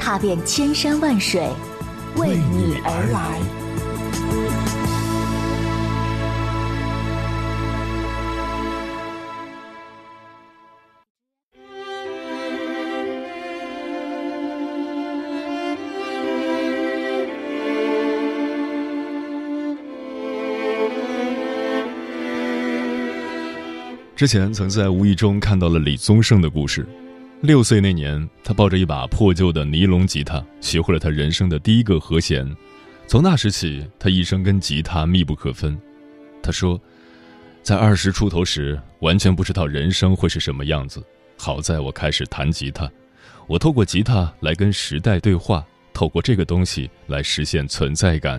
踏遍千山万水，为你而来。之前曾在无意中看到了李宗盛的故事。六岁那年，他抱着一把破旧的尼龙吉他，学会了他人生的第一个和弦。从那时起，他一生跟吉他密不可分。他说，在二十出头时，完全不知道人生会是什么样子。好在我开始弹吉他，我透过吉他来跟时代对话，透过这个东西来实现存在感。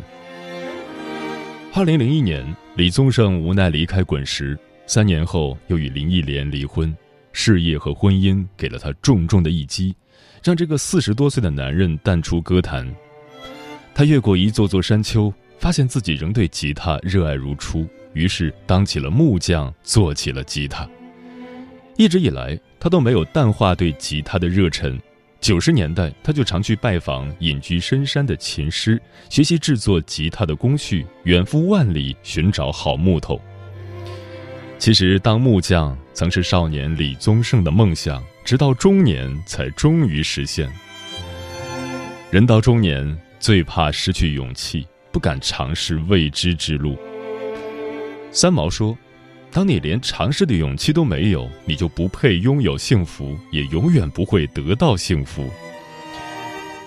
二零零一年，李宗盛无奈离开滚石。三年后，又与林忆莲离婚，事业和婚姻给了他重重的一击，让这个四十多岁的男人淡出歌坛。他越过一座座山丘，发现自己仍对吉他热爱如初，于是当起了木匠，做起了吉他。一直以来，他都没有淡化对吉他的热忱。九十年代，他就常去拜访隐居深山的琴师，学习制作吉他的工序，远赴万里寻找好木头。其实，当木匠曾是少年李宗盛的梦想，直到中年才终于实现。人到中年，最怕失去勇气，不敢尝试未知之路。三毛说：“当你连尝试的勇气都没有，你就不配拥有幸福，也永远不会得到幸福。”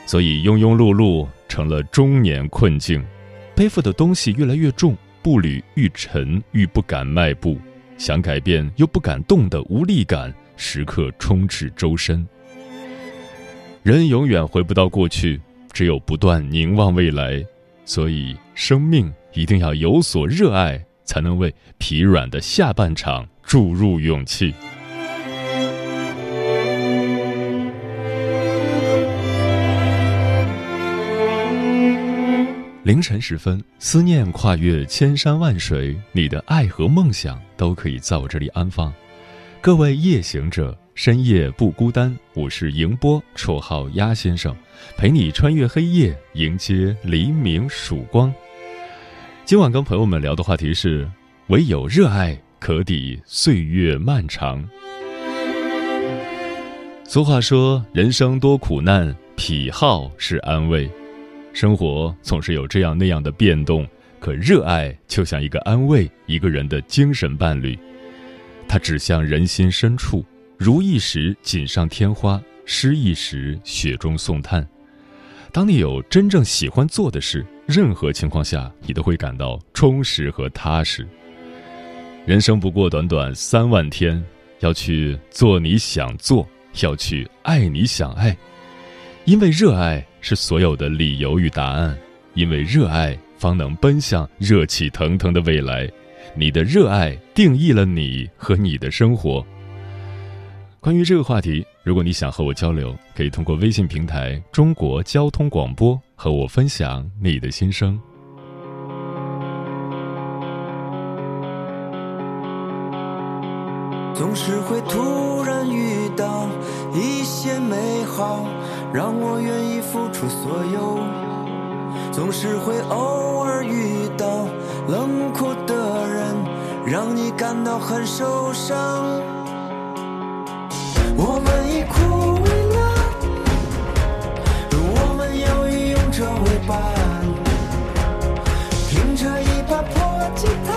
所以，庸庸碌碌成了中年困境，背负的东西越来越重，步履愈沉，愈不敢迈步。想改变又不敢动的无力感，时刻充斥周身。人永远回不到过去，只有不断凝望未来。所以，生命一定要有所热爱，才能为疲软的下半场注入勇气。凌晨时分，思念跨越千山万水，你的爱和梦想都可以在我这里安放。各位夜行者，深夜不孤单。我是迎波，绰号鸭先生，陪你穿越黑夜，迎接黎明曙光。今晚跟朋友们聊的话题是：唯有热爱可抵岁月漫长。俗话说，人生多苦难，癖好是安慰。生活总是有这样那样的变动，可热爱就像一个安慰，一个人的精神伴侣。它指向人心深处，如意时锦上添花，失意时雪中送炭。当你有真正喜欢做的事，任何情况下你都会感到充实和踏实。人生不过短短三万天，要去做你想做，要去爱你想爱，因为热爱。是所有的理由与答案，因为热爱方能奔向热气腾腾的未来。你的热爱定义了你和你的生活。关于这个话题，如果你想和我交流，可以通过微信平台“中国交通广播”和我分享你的心声。总是会突然遇到一些美好。让我愿意付出所有，总是会偶尔遇到冷酷的人，让你感到很受伤。我们以苦为乐，我们要以勇者为伴，凭着一把破吉他，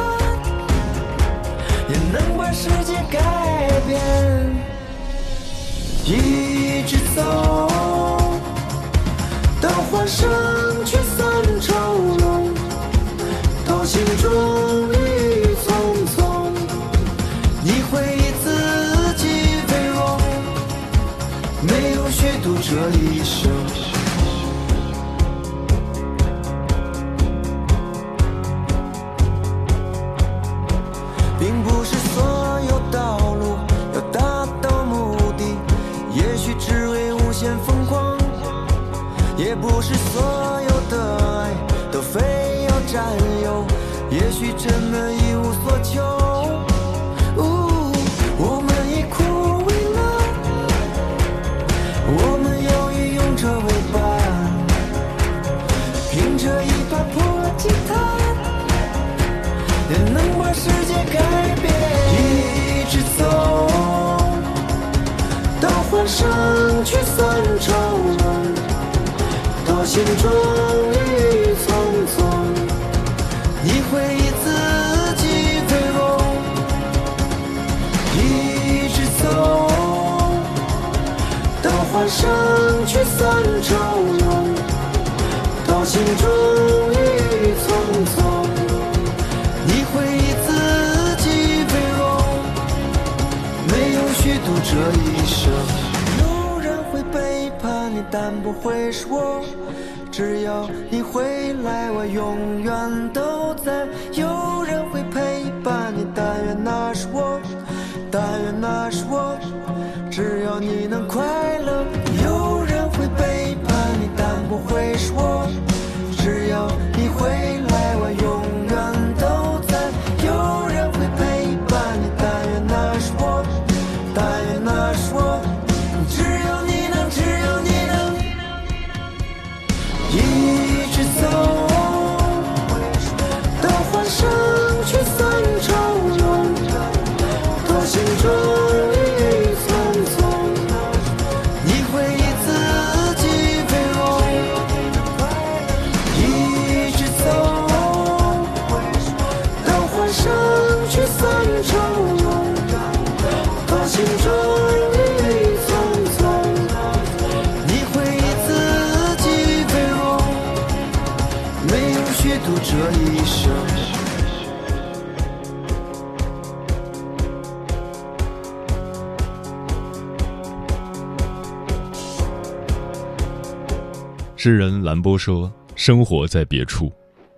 也能把世界改变。一直走。欢声聚散愁浓，到心中雨匆匆。你会以自己为荣，没有虚度这一生。是所有的爱都非要占有，也许真的一无所求。呜，我们已枯萎了，我们犹豫用这为伴，凭着一把破吉他，也能把世界改变。一直走。到欢声去散愁，到心终于匆匆，你会以自己为荣，一直走。到欢声去散愁，到心终于匆匆，你会以自己为荣，没有虚度这一生。有人会背叛你，但不会是我。只要你回来，我永远都在。有人会陪伴你，但愿那是我，但愿那是我。只要你能快乐。有人会背叛你，但不会是我。诗人兰波说：“生活在别处，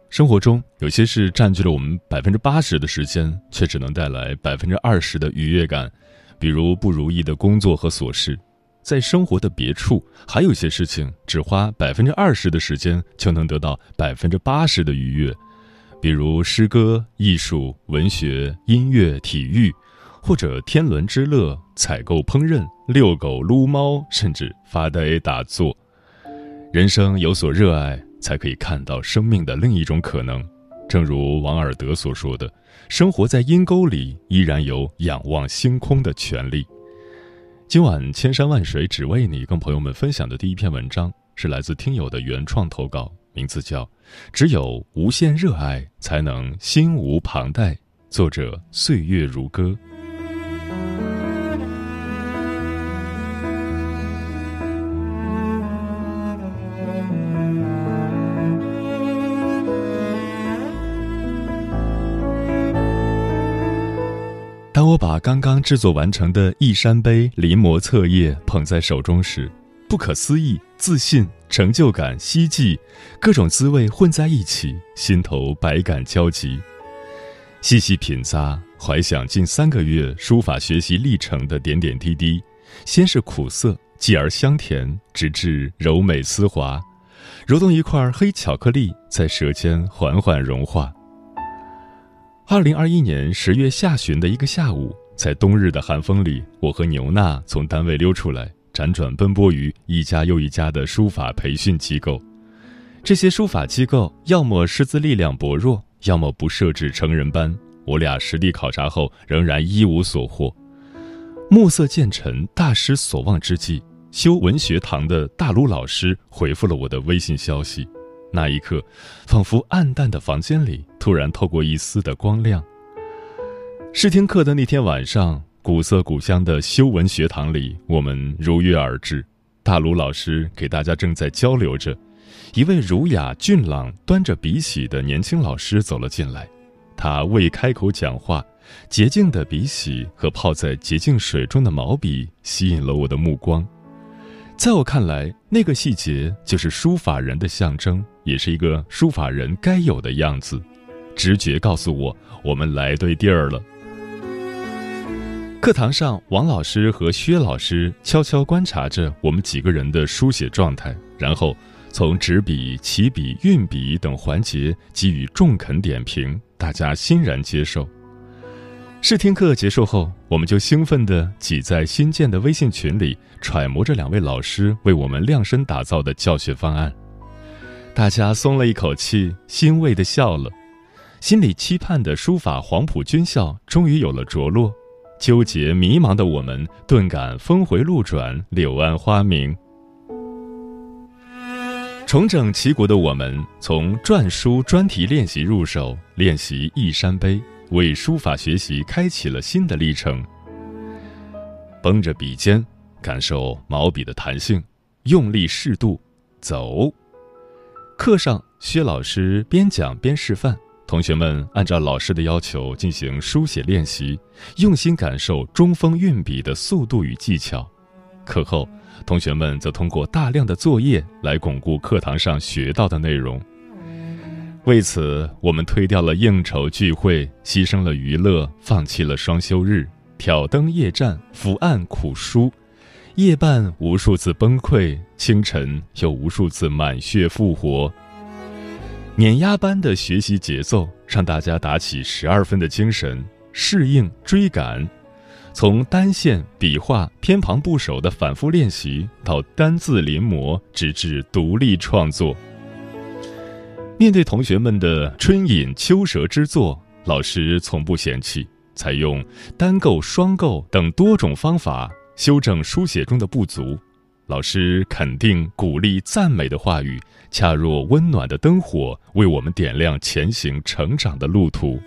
生活中有些事占据了我们百分之八十的时间，却只能带来百分之二十的愉悦感，比如不如意的工作和琐事。在生活的别处，还有些事情只花百分之二十的时间，就能得到百分之八十的愉悦，比如诗歌、艺术、文学、音乐、体育，或者天伦之乐、采购、烹饪、遛狗、撸猫，甚至发呆打坐。”人生有所热爱，才可以看到生命的另一种可能。正如王尔德所说的：“生活在阴沟里，依然有仰望星空的权利。”今晚千山万水只为你，跟朋友们分享的第一篇文章是来自听友的原创投稿，名字叫《只有无限热爱，才能心无旁贷》，作者岁月如歌。刚刚制作完成的一山杯临摹册页捧在手中时，不可思议、自信、成就感、希冀，各种滋味混在一起，心头百感交集。细细品咂，怀想近三个月书法学习历程的点点滴滴，先是苦涩，继而香甜，直至柔美丝滑，揉动一块黑巧克力在舌尖缓缓融化。二零二一年十月下旬的一个下午，在冬日的寒风里，我和牛娜从单位溜出来，辗转奔波于一家又一家的书法培训机构。这些书法机构要么师资力量薄弱，要么不设置成人班。我俩实地考察后，仍然一无所获。暮色渐沉，大失所望之际，修文学堂的大卢老师回复了我的微信消息。那一刻，仿佛暗淡的房间里突然透过一丝的光亮。试听课的那天晚上，古色古香的修文学堂里，我们如约而至。大卢老师给大家正在交流着，一位儒雅俊朗、端着笔洗的年轻老师走了进来。他未开口讲话，洁净的笔洗和泡在洁净水中的毛笔吸引了我的目光。在我看来，那个细节就是书法人的象征，也是一个书法人该有的样子。直觉告诉我，我们来对地儿了。课堂上，王老师和薛老师悄悄观察着我们几个人的书写状态，然后从纸笔、起笔、运笔等环节给予中肯点评，大家欣然接受。试听课结束后，我们就兴奋地挤在新建的微信群里，揣摩着两位老师为我们量身打造的教学方案。大家松了一口气，欣慰地笑了，心里期盼的书法黄埔军校终于有了着落。纠结迷茫的我们，顿感峰回路转，柳暗花明。重整旗鼓的我们，从篆书专题练习入手，练习一山碑，为书法学习开启了新的历程。绷着笔尖，感受毛笔的弹性，用力适度，走。课上，薛老师边讲边示范。同学们按照老师的要求进行书写练习，用心感受中锋运笔的速度与技巧。课后，同学们则通过大量的作业来巩固课堂上学到的内容。为此，我们推掉了应酬聚会，牺牲了娱乐，放弃了双休日，挑灯夜战，伏案苦书，夜半无数次崩溃，清晨又无数次满血复活。碾压般的学习节奏，让大家打起十二分的精神，适应追赶。从单线笔画偏旁部首的反复练习，到单字临摹，直至独立创作。面对同学们的春隐秋蛇之作，老师从不嫌弃，采用单构、双构等多种方法修正书写中的不足。老师肯定、鼓励、赞美的话语，恰若温暖的灯火，为我们点亮前行成长的路途。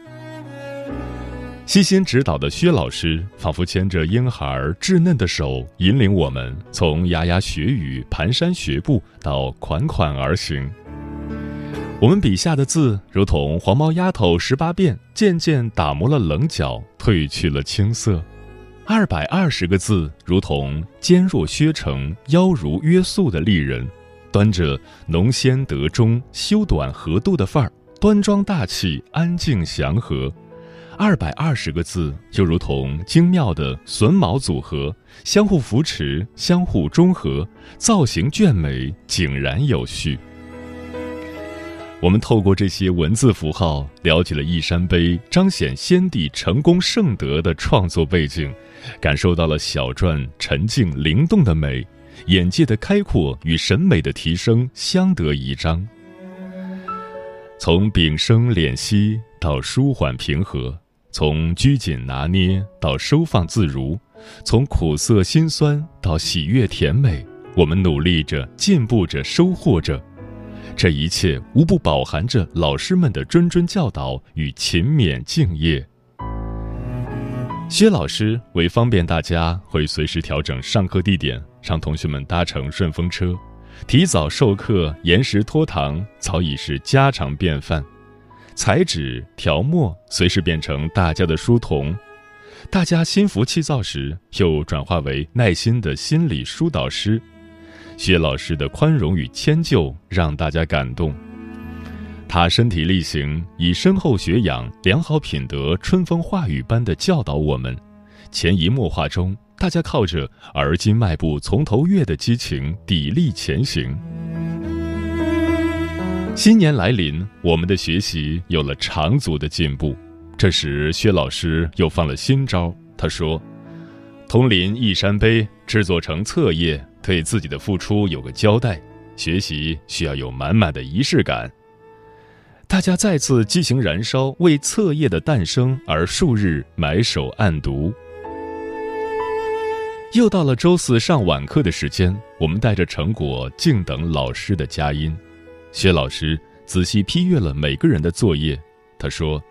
悉心指导的薛老师，仿佛牵着婴孩稚嫩的手，引领我们从牙牙学语、蹒跚学步到款款而行。我们笔下的字，如同黄毛丫头十八变，渐渐打磨了棱角，褪去了青涩。二百二十个字，如同肩若削成、腰如约素的丽人，端着浓鲜得中、修短合度的范儿，端庄大气、安静祥和。二百二十个字，就如同精妙的榫卯组合，相互扶持、相互中和，造型隽美、井然有序。我们透过这些文字符号，了解了一山碑彰显先帝成功圣德的创作背景。感受到了小篆沉静灵动的美，眼界的开阔与审美的提升相得益彰。从屏声敛息到舒缓平和，从拘谨拿捏到收放自如，从苦涩辛酸到喜悦甜美，我们努力着，进步着，收获着。这一切无不饱含着老师们的谆谆教导与勤勉敬业。薛老师为方便大家，会随时调整上课地点，让同学们搭乘顺风车。提早授课、延时拖堂早已是家常便饭。裁纸、调墨，随时变成大家的书童。大家心浮气躁时，又转化为耐心的心理疏导师。薛老师的宽容与迁就，让大家感动。他身体力行，以深厚学养、良好品德、春风化雨般的教导我们。潜移默化中，大家靠着而今迈步从头越的激情，砥砺前行。新年来临，我们的学习有了长足的进步。这时，薛老师又放了新招。他说：“铜林一山碑制作成册页，对自己的付出有个交代。学习需要有满满的仪式感。”大家再次激情燃烧，为册页的诞生而数日埋首暗读。又到了周四上晚课的时间，我们带着成果静等老师的佳音。薛老师仔细批阅了每个人的作业，他说：“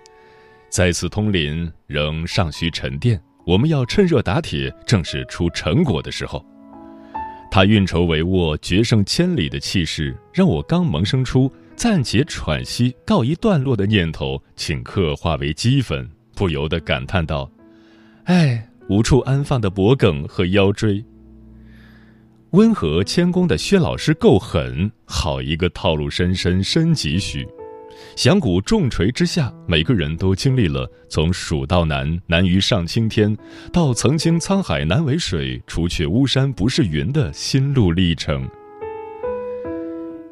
再次通临仍尚需沉淀，我们要趁热打铁，正是出成果的时候。”他运筹帷幄、决胜千里的气势，让我刚萌生出。暂且喘息、告一段落的念头，顷刻化为齑粉，不由得感叹道：“哎，无处安放的脖梗和腰椎。”温和谦恭的薛老师够狠，好一个套路深深深几许。响鼓重锤之下，每个人都经历了从蜀道难，难于上青天，到曾经沧海难为水，除却巫山不是云的心路历程。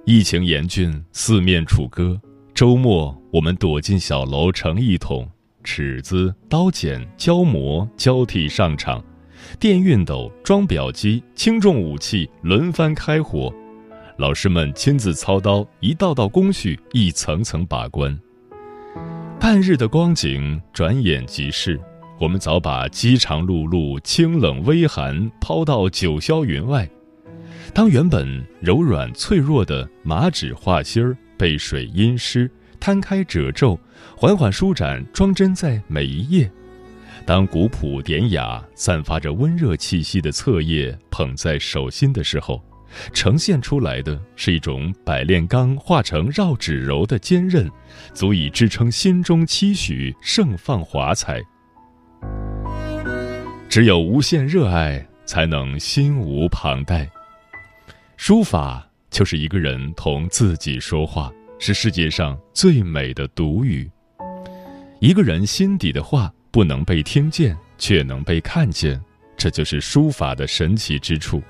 疫情严峻，四面楚歌。周末，我们躲进小楼成一统，尺子、刀剪、胶模交替上场，电熨斗、装裱机、轻重武器轮番开火。老师们亲自操刀，一道道工序，一层层把关。半日的光景，转眼即逝。我们早把饥肠辘辘、清冷微寒抛到九霄云外。当原本柔软脆弱的麻纸画芯儿被水阴湿，摊开褶皱，缓缓舒展，装帧在每一页；当古朴典雅、散发着温热气息的册页捧在手心的时候。呈现出来的是一种百炼钢化成绕指柔的坚韧，足以支撑心中期许盛放华彩。只有无限热爱，才能心无旁贷。书法就是一个人同自己说话，是世界上最美的独语。一个人心底的话不能被听见，却能被看见，这就是书法的神奇之处。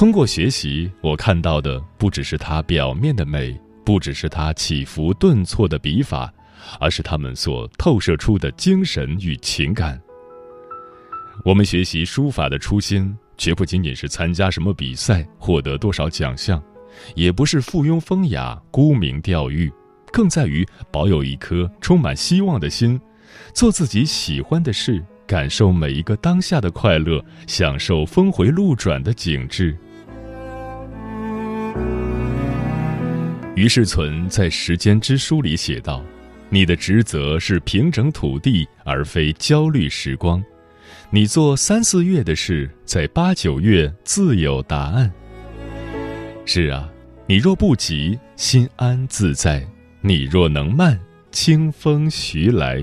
通过学习，我看到的不只是它表面的美，不只是它起伏顿挫的笔法，而是他们所透射出的精神与情感。我们学习书法的初心，绝不仅仅是参加什么比赛，获得多少奖项，也不是附庸风雅、沽名钓誉，更在于保有一颗充满希望的心，做自己喜欢的事，感受每一个当下的快乐，享受峰回路转的景致。于是存在《时间之书》里写道：“你的职责是平整土地，而非焦虑时光。你做三四月的事，在八九月自有答案。”是啊，你若不急，心安自在；你若能慢，清风徐来。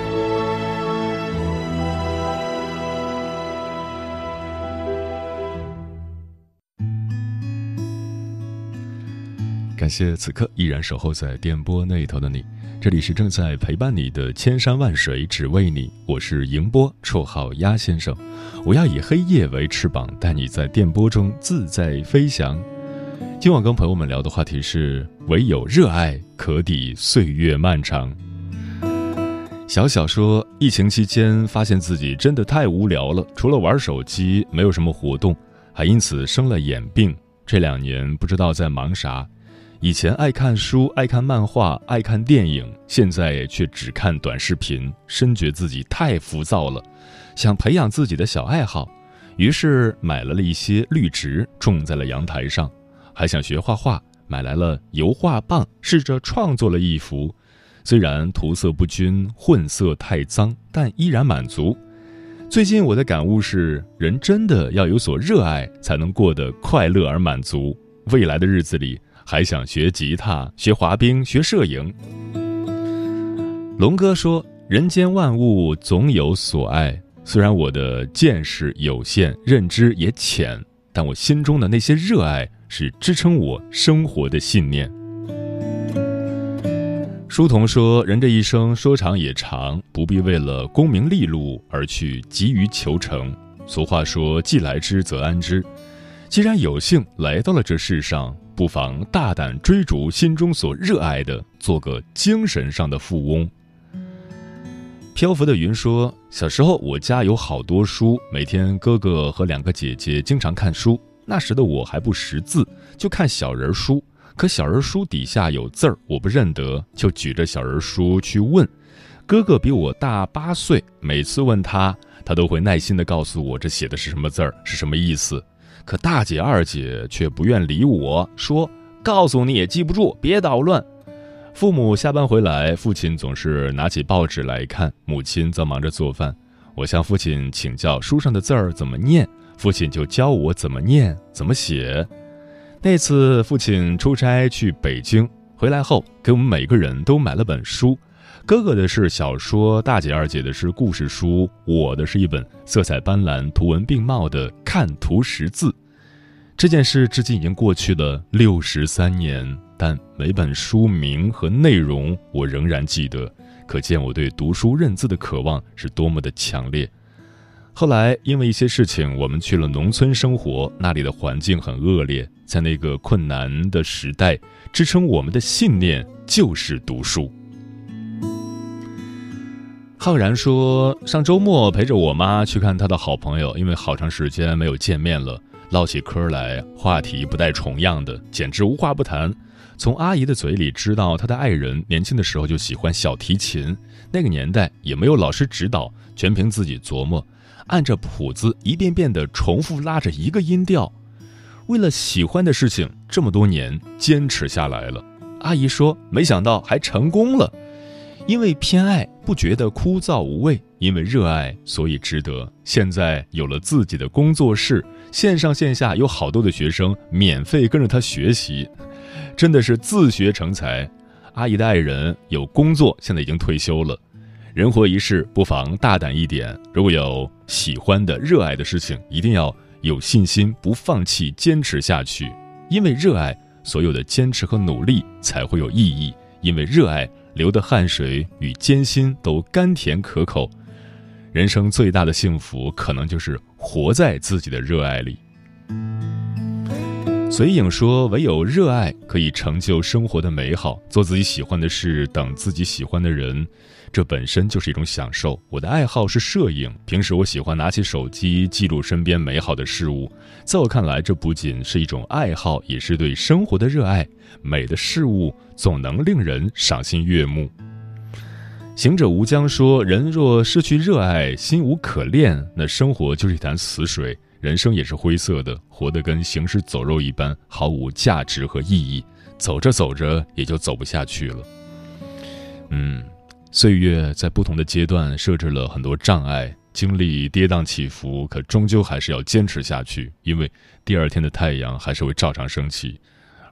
谢此刻依然守候在电波那头的你，这里是正在陪伴你的千山万水只为你，我是迎波，绰号鸭先生，我要以黑夜为翅膀，带你在电波中自在飞翔。今晚跟朋友们聊的话题是：唯有热爱可抵岁月漫长。小小说，疫情期间发现自己真的太无聊了，除了玩手机，没有什么活动，还因此生了眼病。这两年不知道在忙啥。以前爱看书、爱看漫画、爱看电影，现在却只看短视频，深觉自己太浮躁了，想培养自己的小爱好，于是买了了一些绿植，种在了阳台上，还想学画画，买来了油画棒，试着创作了一幅，虽然涂色不均、混色太脏，但依然满足。最近我的感悟是，人真的要有所热爱，才能过得快乐而满足。未来的日子里。还想学吉他、学滑冰、学摄影。龙哥说：“人间万物总有所爱。虽然我的见识有限，认知也浅，但我心中的那些热爱是支撑我生活的信念。”书童说：“人这一生说长也长，不必为了功名利禄而去急于求成。俗话说：‘既来之，则安之。’既然有幸来到了这世上。”不妨大胆追逐心中所热爱的，做个精神上的富翁。漂浮的云说：“小时候我家有好多书，每天哥哥和两个姐姐经常看书。那时的我还不识字，就看小人书。可小人书底下有字儿，我不认得，就举着小人书去问。哥哥比我大八岁，每次问他，他都会耐心地告诉我这写的是什么字儿，是什么意思。可大姐、二姐却不愿理我，说：“告诉你也记不住，别捣乱。”父母下班回来，父亲总是拿起报纸来看，母亲则忙着做饭。我向父亲请教书上的字儿怎么念，父亲就教我怎么念、怎么写。那次父亲出差去北京，回来后给我们每个人都买了本书，哥哥的是小说，大姐、二姐的是故事书，我的是一本色彩斑斓、图文并茂的《看图识字》。这件事至今已经过去了六十三年，但每本书名和内容我仍然记得，可见我对读书认字的渴望是多么的强烈。后来因为一些事情，我们去了农村生活，那里的环境很恶劣，在那个困难的时代，支撑我们的信念就是读书。浩然说，上周末陪着我妈去看他的好朋友，因为好长时间没有见面了。唠起嗑来，话题不带重样的，简直无话不谈。从阿姨的嘴里知道，她的爱人年轻的时候就喜欢小提琴，那个年代也没有老师指导，全凭自己琢磨，按着谱子一遍遍地重复拉着一个音调。为了喜欢的事情，这么多年坚持下来了。阿姨说，没想到还成功了。因为偏爱，不觉得枯燥无味；因为热爱，所以值得。现在有了自己的工作室，线上线下有好多的学生免费跟着他学习，真的是自学成才。阿姨的爱人有工作，现在已经退休了。人活一世，不妨大胆一点。如果有喜欢的、热爱的事情，一定要有信心，不放弃，坚持下去。因为热爱，所有的坚持和努力才会有意义。因为热爱。流的汗水与艰辛都甘甜可口，人生最大的幸福可能就是活在自己的热爱里。随影说：“唯有热爱可以成就生活的美好，做自己喜欢的事，等自己喜欢的人，这本身就是一种享受。”我的爱好是摄影，平时我喜欢拿起手机记录身边美好的事物。在我看来，这不仅是一种爱好，也是对生活的热爱。美的事物总能令人赏心悦目。行者无疆说：“人若失去热爱，心无可恋，那生活就是一潭死水。”人生也是灰色的，活得跟行尸走肉一般，毫无价值和意义。走着走着，也就走不下去了。嗯，岁月在不同的阶段设置了很多障碍，经历跌宕起伏，可终究还是要坚持下去，因为第二天的太阳还是会照常升起。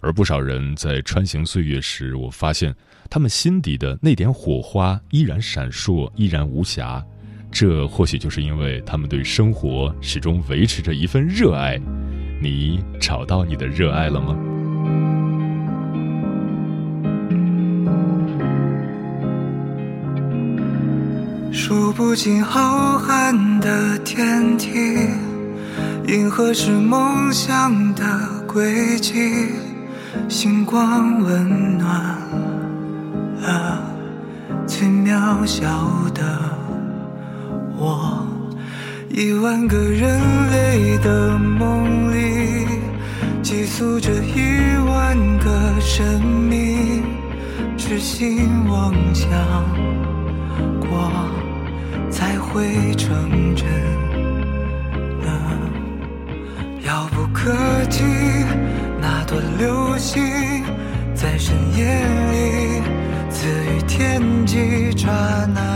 而不少人在穿行岁月时，我发现他们心底的那点火花依然闪烁，依然无瑕。这或许就是因为他们对生活始终维持着一份热爱。你找到你的热爱了吗？数不尽浩瀚的天地，银河是梦想的轨迹，星光温暖了最渺小的。我一万个人类的梦里，寄宿着一万个生命，痴心妄想在深夜里赐予天际刹那